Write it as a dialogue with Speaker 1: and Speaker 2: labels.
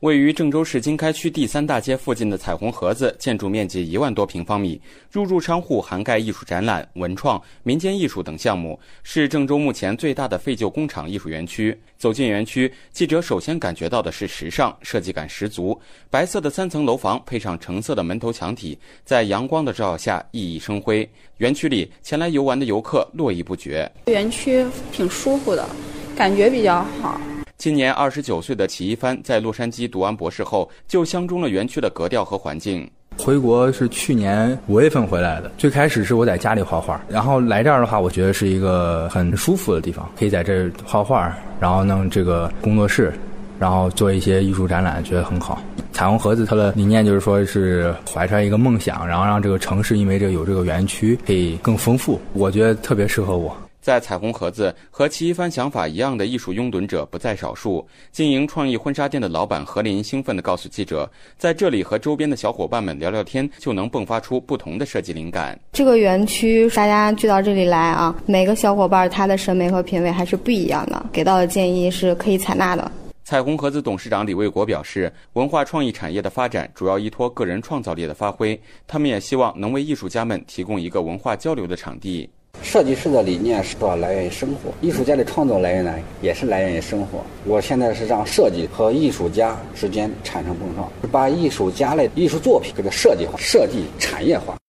Speaker 1: 位于郑州市经开区第三大街附近的彩虹盒子，建筑面积一万多平方米，入驻商户涵盖艺术展览、文创、民间艺术等项目，是郑州目前最大的废旧工厂艺术园区。走进园区，记者首先感觉到的是时尚，设计感十足。白色的三层楼房配上橙色的门头墙体，在阳光的照耀下熠熠生辉。园区里前来游玩的游客络绎不绝。
Speaker 2: 园区挺舒服的，感觉比较好。
Speaker 1: 今年二十九岁的齐一帆在洛杉矶读完博士后，就相中了园区的格调和环境。
Speaker 3: 回国是去年五月份回来的。最开始是我在家里画画，然后来这儿的话，我觉得是一个很舒服的地方，可以在这儿画画，然后弄这个工作室，然后做一些艺术展览，觉得很好。彩虹盒子它的理念就是说是怀揣一个梦想，然后让这个城市因为这有这个园区可以更丰富，我觉得特别适合我。
Speaker 1: 在彩虹盒子和齐一帆想法一样的艺术拥趸者不在少数。经营创意婚纱店的老板何林兴奋地告诉记者，在这里和周边的小伙伴们聊聊天，就能迸发出不同的设计灵感。
Speaker 4: 这个园区大家聚到这里来啊，每个小伙伴他的审美和品味还是不一样的，给到的建议是可以采纳的。
Speaker 1: 彩虹盒子董事长李卫国表示，文化创意产业的发展主要依托个人创造力的发挥，他们也希望能为艺术家们提供一个文化交流的场地。
Speaker 5: 设计师的理念是要来源于生活，艺术家的创作来源呢也是来源于生活。我现在是让设计和艺术家之间产生碰撞，把艺术家的艺术作品给它设计化、设计产业化。